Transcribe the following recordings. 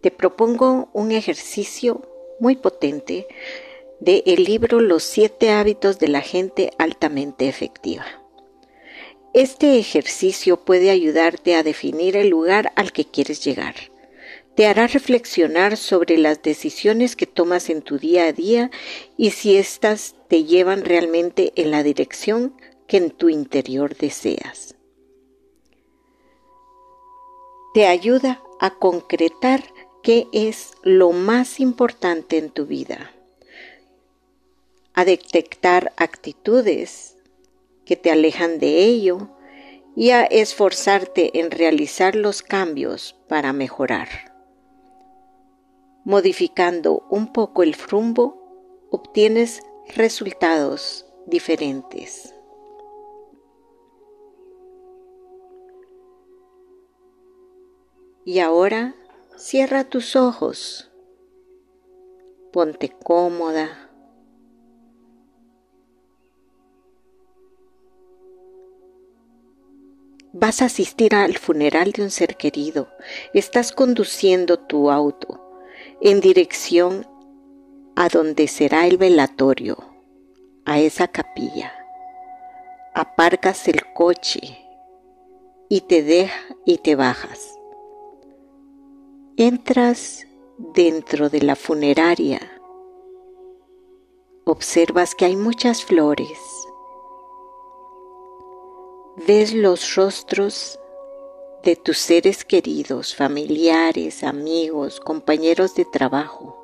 te propongo un ejercicio muy potente del el libro Los siete hábitos de la gente altamente efectiva. Este ejercicio puede ayudarte a definir el lugar al que quieres llegar. Te hará reflexionar sobre las decisiones que tomas en tu día a día y si éstas te llevan realmente en la dirección que en tu interior deseas. Te ayuda a concretar qué es lo más importante en tu vida, a detectar actitudes que te alejan de ello y a esforzarte en realizar los cambios para mejorar. Modificando un poco el rumbo, obtienes resultados diferentes. Y ahora Cierra tus ojos. Ponte cómoda. Vas a asistir al funeral de un ser querido. Estás conduciendo tu auto en dirección a donde será el velatorio, a esa capilla. Aparcas el coche y te deja y te bajas. Entras dentro de la funeraria. Observas que hay muchas flores. Ves los rostros de tus seres queridos, familiares, amigos, compañeros de trabajo,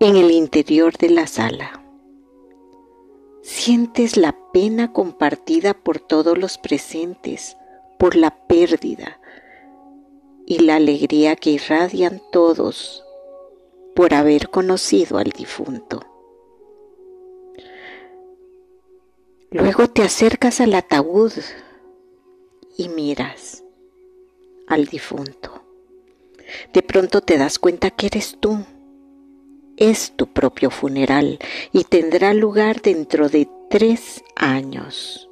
en el interior de la sala. Sientes la pena compartida por todos los presentes, por la pérdida, y la alegría que irradian todos por haber conocido al difunto. Luego te acercas al ataúd y miras al difunto. De pronto te das cuenta que eres tú. Es tu propio funeral y tendrá lugar dentro de tres años.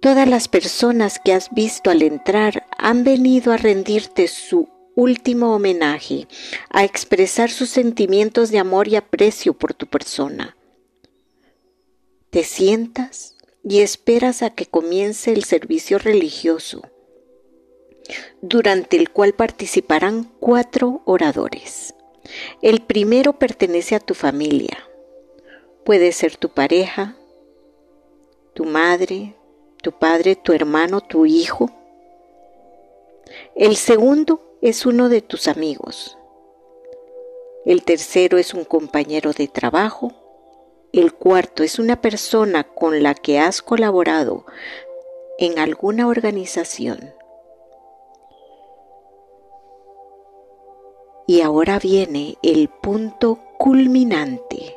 Todas las personas que has visto al entrar han venido a rendirte su último homenaje, a expresar sus sentimientos de amor y aprecio por tu persona. Te sientas y esperas a que comience el servicio religioso, durante el cual participarán cuatro oradores. El primero pertenece a tu familia. Puede ser tu pareja, tu madre, tu padre, tu hermano, tu hijo. El segundo es uno de tus amigos. El tercero es un compañero de trabajo. El cuarto es una persona con la que has colaborado en alguna organización. Y ahora viene el punto culminante.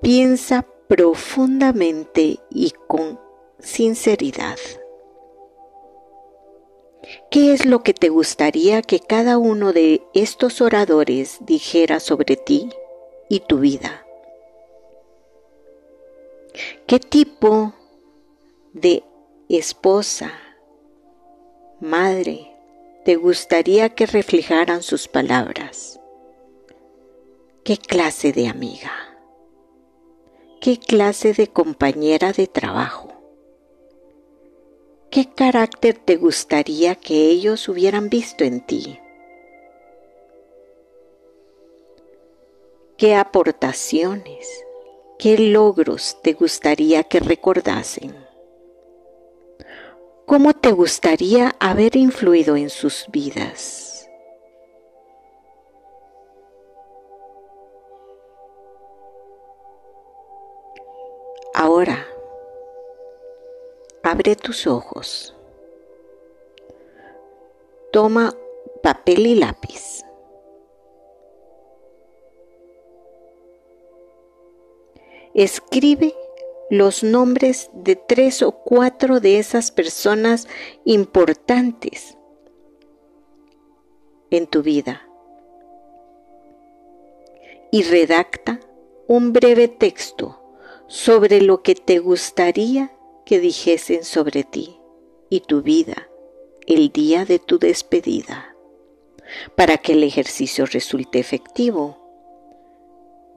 Piensa profundamente y con sinceridad. ¿Qué es lo que te gustaría que cada uno de estos oradores dijera sobre ti y tu vida? ¿Qué tipo de esposa, madre, te gustaría que reflejaran sus palabras? ¿Qué clase de amiga? ¿Qué clase de compañera de trabajo? ¿Qué carácter te gustaría que ellos hubieran visto en ti? ¿Qué aportaciones, qué logros te gustaría que recordasen? ¿Cómo te gustaría haber influido en sus vidas? Ahora, abre tus ojos. Toma papel y lápiz. Escribe los nombres de tres o cuatro de esas personas importantes en tu vida y redacta un breve texto sobre lo que te gustaría que dijesen sobre ti y tu vida el día de tu despedida. Para que el ejercicio resulte efectivo,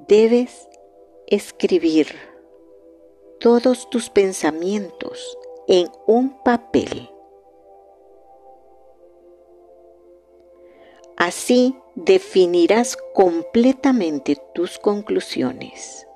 debes escribir todos tus pensamientos en un papel. Así definirás completamente tus conclusiones.